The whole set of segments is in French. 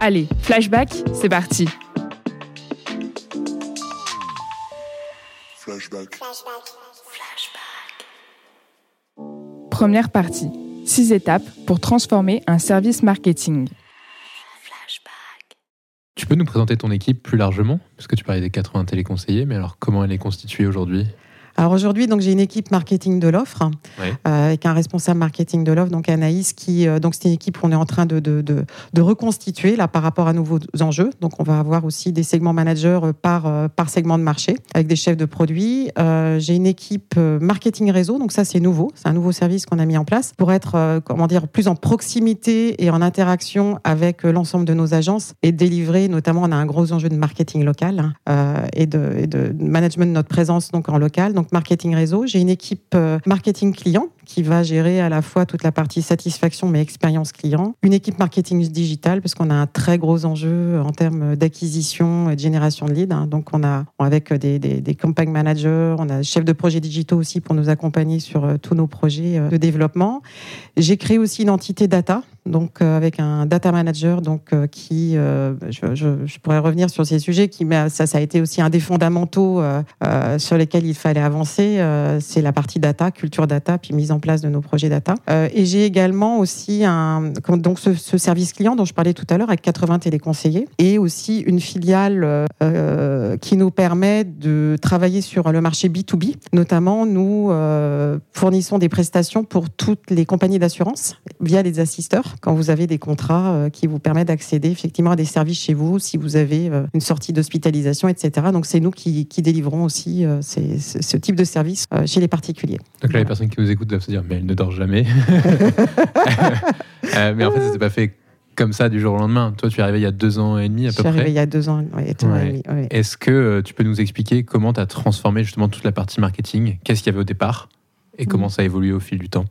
Allez, flashback, c'est parti. Flashback. Première partie. Six étapes pour transformer un service marketing. Tu peux nous présenter ton équipe plus largement Parce que tu parlais des 80 téléconseillers, mais alors comment elle est constituée aujourd'hui? Alors aujourd'hui, donc j'ai une équipe marketing de l'offre euh, avec un responsable marketing de l'offre, donc Anaïs, qui euh, donc c'est une équipe qu'on est en train de, de, de, de reconstituer là par rapport à nouveaux enjeux. Donc on va avoir aussi des segments managers euh, par euh, par segment de marché avec des chefs de produits. J'ai une équipe marketing réseau, donc ça c'est nouveau, c'est un nouveau service qu'on a mis en place pour être comment dire plus en proximité et en interaction avec l'ensemble de nos agences et délivrer notamment on a un gros enjeu de marketing local hein, et, de, et de management de notre présence donc en local. Donc marketing réseau. J'ai une équipe euh, marketing client qui va gérer à la fois toute la partie satisfaction mais expérience client. Une équipe marketing digital parce qu'on a un très gros enjeu en termes d'acquisition et de génération de leads. hein. Donc on a avec des, des, des managers, on a chef de projet digitaux aussi pour nous accompagner sur euh, tous nos projets euh, de développement. J'ai créé aussi une entité data donc euh, avec un data manager donc euh, qui euh, je, je, je pourrais revenir sur ces sujets qui mais ça ça a été aussi un des fondamentaux sur lesquels il fallait avancer c'est la partie data culture data puis mise en place de nos projets data. Et j'ai également aussi un donc ce, ce service client dont je parlais tout à l'heure avec 80 téléconseillers et aussi une filiale qui nous permet de travailler sur le marché B2B notamment nous fournissons des prestations pour toutes les compagnies d'assurance via les assisteurs quand vous avez des contrats euh, qui vous permettent d'accéder effectivement à des services chez vous, si vous avez euh, une sortie d'hospitalisation, etc. Donc c'est nous qui, qui délivrons aussi euh, ces- ce, ce type de service euh, chez les particuliers. Donc là, les personnes qui nous écoutent doivent se dire, mais elle ne dort jamais. Euh, mais en fait, ça s'est pas fait comme ça du jour au lendemain. Toi, tu es arrivé il y a deux ans et demi à Je peu suis arrivée près. il y a deux ans, ouais, deux ans et demi, ouais. Est-ce que euh, tu peux nous expliquer comment tu as transformé justement toute la partie marketing? Qu'est-ce qu'il y avait au départ? Et Mm. comment ça a évolué au fil du temps?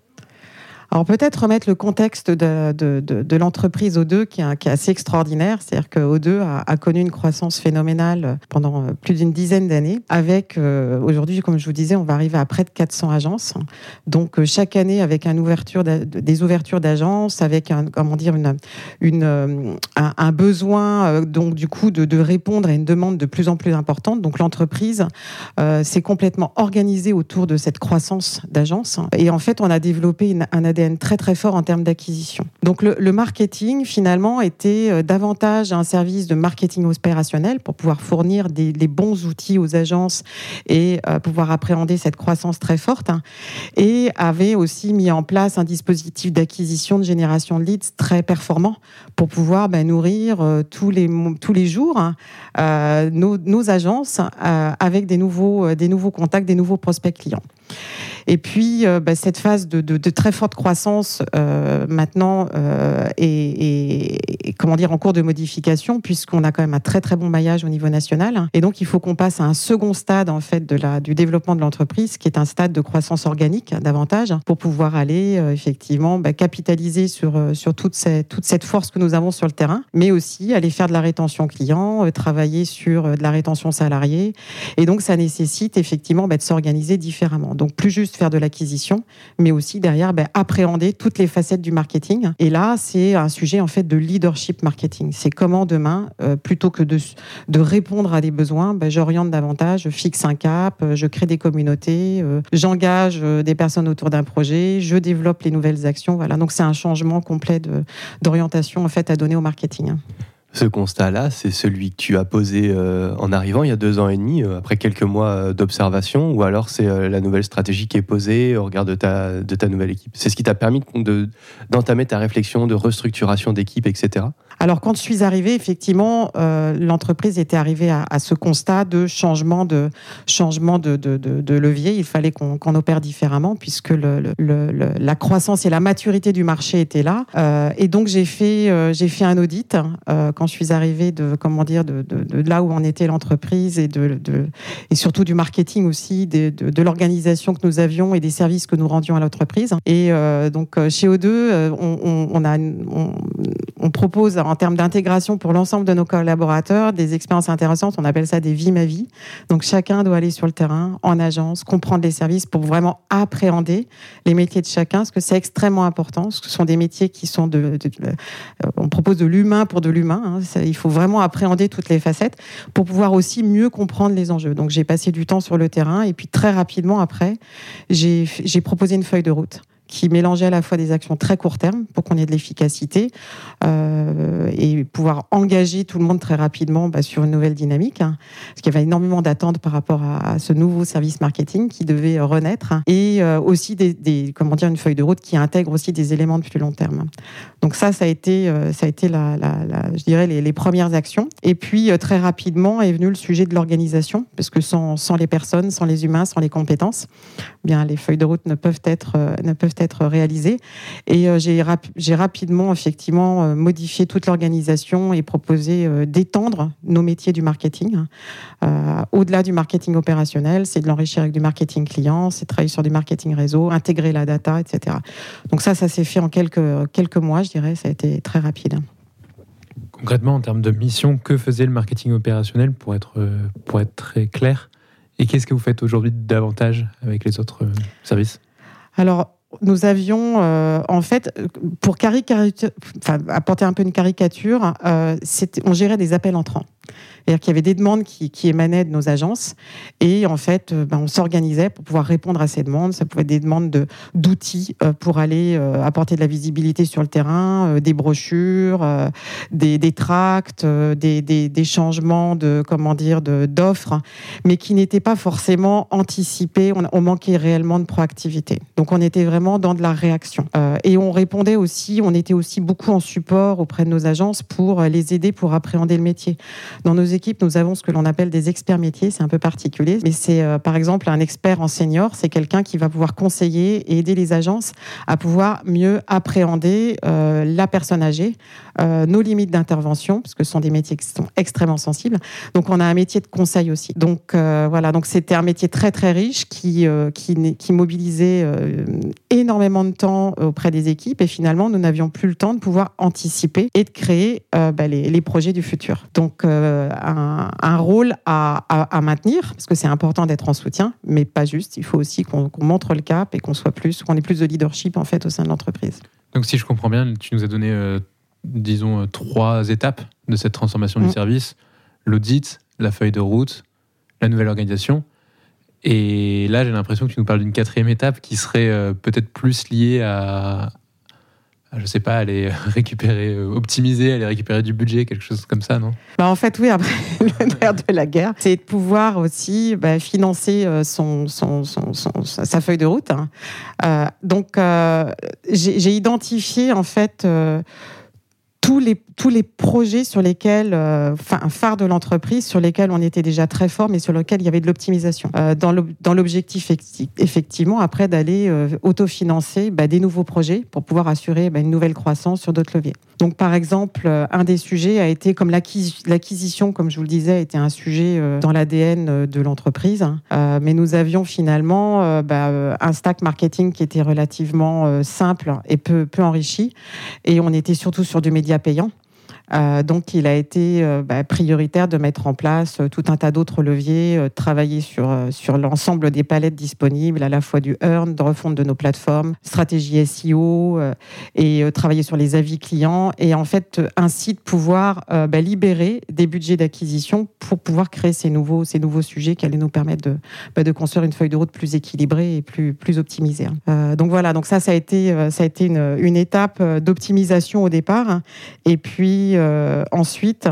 Alors peut-être remettre le contexte de, de, l'entreprise O2 qui est, assez extraordinaire. C'est-à-dire que O2 a, connu une croissance phénoménale pendant euh, plus d'une dizaine d'années. Avec euh, aujourd'hui, comme je vous disais, on va arriver à près de 400 agences. Donc euh, chaque année avec des ouvertures d'agences, avec un, comment dire une, euh, un, besoin euh, donc du coup de, répondre à une demande de plus en plus importante. Donc l'entreprise euh, s'est complètement organisée autour de cette croissance d'agences. Et en fait, on a développé une- un Très très fort en termes d'acquisition. Donc le, marketing finalement était euh, davantage un service de marketing opérationnel pour pouvoir fournir des, les bons outils aux agences et euh, pouvoir appréhender cette croissance très forte. hein. Et avait aussi mis en place un dispositif d'acquisition de génération de leads très performant pour pouvoir ben, nourrir euh, tous les tous les jours hein, nos, nos agences avec des nouveaux des nouveaux contacts, des nouveaux prospects clients. Et puis, euh, bah, cette phase de, de- de très forte croissance euh, maintenant euh, est, comment dire en cours de modification puisqu'on a quand même un très très bon maillage au niveau national. Et donc, il faut qu'on passe à un second stade en fait de la du développement de l'entreprise, qui est un stade de croissance organique davantage, pour pouvoir aller effectivement bah, capitaliser sur sur toute cette toute cette force que nous avons sur le terrain, mais aussi aller faire de la rétention client, travailler sur de la rétention salariée. Et donc, ça nécessite effectivement bah, de s'organiser différemment. Donc, plus juste faire de l'acquisition, mais aussi derrière bah, appréhender toutes les facettes du marketing. Et là, c'est un sujet en fait de leadership marketing. C'est comment demain, euh, plutôt que de, de répondre à des besoins, bah, j'oriente davantage, je fixe un cap, euh, je crée des communautés, euh, j'engage des personnes autour d'un projet, je développe les nouvelles actions. Voilà. Donc, c'est un changement complet d'orientation en fait à donner au marketing. Ce constat-là, c'est celui que tu as posé euh, en arrivant il y a deux ans et demi, euh, après quelques mois euh, d'observation, ou alors c'est la nouvelle stratégie qui est posée au regard de ta, nouvelle équipe C'est ce qui t'a permis de- de- d'entamer ta réflexion de restructuration d'équipe, etc. Alors quand je suis arrivée, effectivement, euh, l'entreprise était arrivée à, à ce constat de changement de changement de, de, de, de levier. Il fallait qu'on opère différemment puisque le, le- le- la croissance et la maturité du marché étaient là. Euh, et donc j'ai fait euh, j'ai fait un audit euh, quand je suis arrivée de comment dire de, là où en était l'entreprise et de, et surtout du marketing aussi, de, l'organisation que nous avions et des services que nous rendions à l'entreprise. Et euh, donc euh, chez O2, euh, on, on, on a on, on propose en termes d'intégration pour l'ensemble de nos collaborateurs des expériences intéressantes. On appelle ça des vies ma vie. Donc chacun doit aller sur le terrain, en agence, comprendre les services pour vraiment appréhender les métiers de chacun, parce que c'est extrêmement important. Ce sont des métiers qui sont de, euh, on propose de l'humain pour de l'humain. hein. Il faut vraiment appréhender toutes les facettes pour pouvoir aussi mieux comprendre les enjeux. Donc j'ai passé du temps sur le terrain et puis très rapidement après, j'ai proposé une feuille de route qui mélangeait à la fois des actions très court terme pour qu'on ait de l'efficacité euh, et pouvoir engager tout le monde très rapidement bah, sur une nouvelle dynamique, hein, parce qu'il y avait énormément d'attentes par rapport à, ce nouveau service marketing qui devait renaître, hein, et euh, aussi des, comment dire une feuille de route qui intègre aussi des éléments de plus long terme. Donc ça, ça a été, euh, ça a été la, je dirais les, premières actions. Et puis très rapidement est venu le sujet de l'organisation, parce que sans, sans les personnes, sans les humains, sans les compétences, eh bien les feuilles de route ne peuvent être ne peuvent être réalisées. Et euh, j'ai rap- rapidement effectivement euh, modifié toute l'organisation et proposé euh, d'étendre nos métiers du marketing hein. Euh, au-delà du marketing opérationnel, c'est de l'enrichir avec du marketing client, c'est travailler sur du marketing réseau, intégrer la data, etc. Donc ça, ça s'est fait en quelques quelques mois, je dirais. Ça a été très rapide. Concrètement, en termes de mission, que faisait le marketing opérationnel pour être, pour être très clair? Et qu'est-ce que vous faites aujourd'hui davantage avec les autres services? Alors, nous avions, euh, en fait, pour caricature, enfin, apporter un peu une caricature, euh, on gérait des appels entrants. C'est-à-dire qu'il y avait des demandes qui, émanaient de nos agences et en fait, euh, ben, on s'organisait pour pouvoir répondre à ces demandes. Ça pouvait être des demandes de- d'outils euh, pour aller euh, apporter de la visibilité sur le terrain, des brochures, des, tracts, des, changements de comment dire d'offres, mais qui n'étaient pas forcément anticipés. On, manquait réellement de proactivité. Donc, on était vraiment dans de la réaction et on répondait aussi. On était aussi beaucoup en support auprès de nos agences pour les aider pour appréhender le métier. Dans nos équipes, nous avons ce que l'on appelle des experts métiers. C'est un peu particulier, mais c'est euh, par exemple un expert en senior. C'est quelqu'un qui va pouvoir conseiller et aider les agences à pouvoir mieux appréhender euh, la personne âgée, euh, nos limites d'intervention, parce que ce sont des métiers qui sont extrêmement sensibles. Donc, on a un métier de conseil aussi. Donc, voilà. Donc, c'était un métier très très riche qui qui, mobilisait énormément de temps auprès des équipes. Et finalement, nous n'avions plus le temps de pouvoir anticiper et de créer bah, les, les projets du futur. Donc, un, un rôle à, à- à maintenir, parce que c'est important d'être en soutien, mais pas juste. Il faut aussi qu'on montre le cap et qu'on soit plus, qu'on ait plus de leadership en fait au sein de l'entreprise. Donc, si je comprends bien, tu nous as donné, euh, disons, euh, trois étapes de cette transformation du Mm. service l'audit, la feuille de route, la nouvelle organisation. Et là, j'ai l'impression que tu nous parles d'une quatrième étape qui serait euh, peut-être plus liée à, je sais pas, aller récupérer, euh, optimiser, aller récupérer du budget, quelque chose comme ça, non? Bah, en fait, oui, après le nerf de la guerre, c'est de pouvoir aussi bah, financer euh, son, son, son- son- sa feuille de route. hein. Euh, donc, euh, j'ai j'ai identifié en fait euh, tous les, projets sur lesquels, euh, enfin, un phare de l'entreprise, sur lesquels on était déjà très fort, mais sur lesquels il y avait de l'optimisation. Euh, dans l'ob- dans l'objectif, effecti- effectivement, après, d'aller euh, autofinancer bah, des nouveaux projets pour pouvoir assurer bah, une nouvelle croissance sur d'autres leviers. Donc, par exemple, euh, un des sujets a été, comme l'acquis- l'acquisition, comme je vous le disais, était un sujet euh, dans l'ADN euh, de l'entreprise. hein. Euh, mais nous avions finalement euh, bah, euh, un stack marketing qui était relativement euh, simple et peu, peu enrichi. Et on était surtout sur du média payant. Euh, donc, il a été euh, bah, prioritaire de mettre en place euh, tout un tas d'autres leviers, travailler sur, sur l'ensemble des palettes disponibles, à la fois du earn, de refonte de nos plateformes, stratégie SEO, et travailler sur les avis clients, et en fait, ainsi de pouvoir bah, libérer des budgets d'acquisition pour pouvoir créer ces nouveaux, ces nouveaux sujets qui allaient nous permettre de, bah, de construire une feuille de route plus équilibrée et plus, plus optimisée. hein. Donc voilà, donc ça, ça a été, ça a été une, une étape d'optimisation au départ. hein. Et puis ensuite,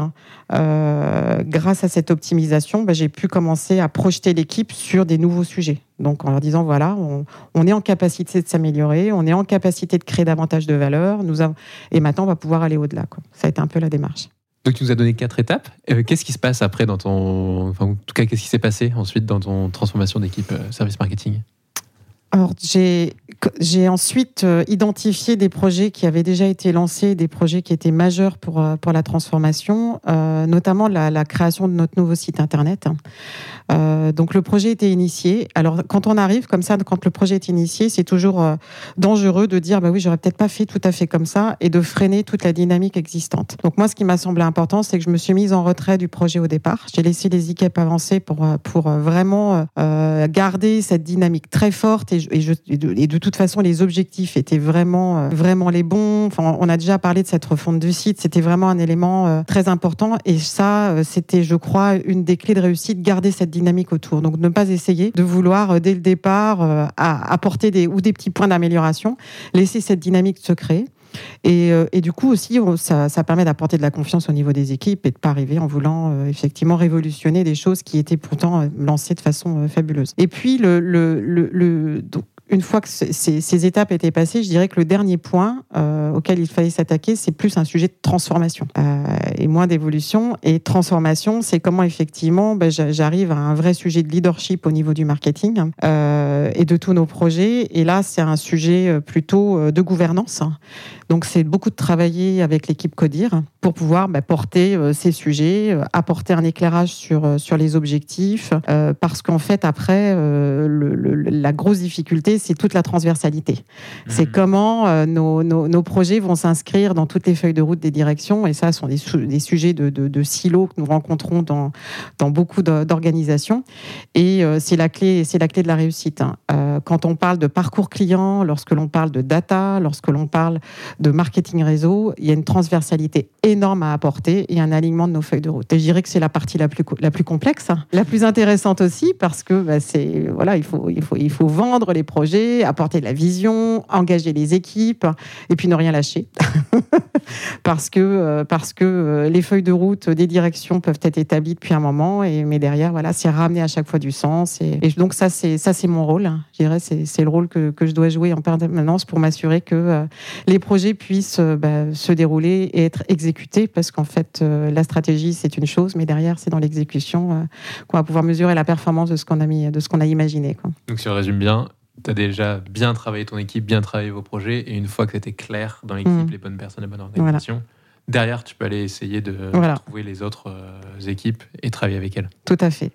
euh, grâce à cette optimisation, bah, j'ai pu commencer à projeter l'équipe sur des nouveaux sujets. Donc en leur disant voilà, on, est en capacité de s'améliorer, on est en capacité de créer davantage de valeur, nous avons, et maintenant on va pouvoir aller au-delà. quoi. Ça a été un peu la démarche. Donc tu nous as donné quatre étapes. Euh, qu'est-ce qui se passe après dans ton... Enfin, en tout cas, qu'est-ce qui s'est passé ensuite dans ton transformation d'équipe euh, service marketing? Alors, j'ai ensuite euh, identifié des projets qui avaient déjà été lancés, des projets qui étaient majeurs pour, euh, pour la transformation, euh, notamment la, création de notre nouveau site internet. Euh, donc, le projet était initié. Alors, quand on arrive comme ça, quand le projet est initié, c'est toujours dangereux de dire bah oui, j'aurais peut-être pas fait tout à fait comme ça et de freiner toute la dynamique existante. Donc, moi, ce qui m'a semblé important, c'est que je me suis mise en retrait du projet au départ. J'ai laissé les équipes avancer pour, pour vraiment garder cette dynamique très forte et, et, de, toute façon, les objectifs étaient vraiment, euh, vraiment les bons. Enfin, on a déjà parlé de cette refonte du site. C'était vraiment un élément euh, très important. Et ça, euh, c'était, je crois, une des clés de réussite, garder cette dynamique autour. Donc, ne pas essayer de vouloir, dès le départ, apporter des, ou des petits points d'amélioration. Laisser cette dynamique se créer. Et, euh, et du coup aussi, ça, permet d'apporter de la confiance au niveau des équipes et de pas arriver en voulant euh, effectivement révolutionner des choses qui étaient pourtant euh, lancées de façon fabuleuse. Et puis le, une fois que ces, étapes étaient passées, je dirais que le dernier point euh, auquel il fallait s'attaquer, c'est plus un sujet de transformation euh, et moins d'évolution. Et transformation, c'est comment effectivement ben, j'a- j'arrive à un vrai sujet de leadership au niveau du marketing euh, et de tous nos projets. Et là, c'est un sujet plutôt de gouvernance. Donc, c'est beaucoup de travailler avec l'équipe Codir pour pouvoir bah, porter ces sujets, apporter un éclairage sur, sur les objectifs, parce qu'en fait, après, la grosse difficulté, c'est toute la transversalité. C'est comment euh, nos, nos, nos projets vont s'inscrire dans toutes les feuilles de route des directions, et ça, ce sont des, sou- des sujets de, de, de silos que nous rencontrons dans, dans beaucoup d'organisations, et euh, c'est la clé, c'est la clé de la réussite. hein. Euh, quand on parle de parcours client, lorsque l'on parle de data, lorsque l'on parle de marketing réseau, il y a une transversalité énorme à apporter et un alignement de nos feuilles de route. Et je dirais que c'est la partie la plus, la plus complexe, hein. la plus intéressante aussi, parce que bah, c'est voilà, il faut, il, faut, il faut vendre les projets, apporter de la vision, engager les équipes, et puis ne rien lâcher. parce que, euh, parce que euh, les feuilles de route des directions peuvent être établies depuis un moment, et, mais derrière, voilà, c'est ramener à chaque fois du sens. Et, donc ça, c'est ça, c'est mon rôle. hein. Je dirais, c'est c'est le rôle que, que je dois jouer en permanence pour m'assurer que euh, les projets puissent bah, se dérouler et être exécutés, parce qu'en fait, la stratégie, c'est une chose, mais derrière, c'est dans l'exécution qu'on va pouvoir mesurer la performance de ce qu'on a mis, de ce qu'on a imaginé. Donc si on résume bien, tu as déjà bien travaillé ton équipe, bien travaillé vos projets, et une fois que c'était clair dans l'équipe, Mm. les bonnes personnes, la bonne organisation, derrière, tu peux aller essayer de Voilà. trouver les autres euh, équipes et travailler avec elles. Tout à fait.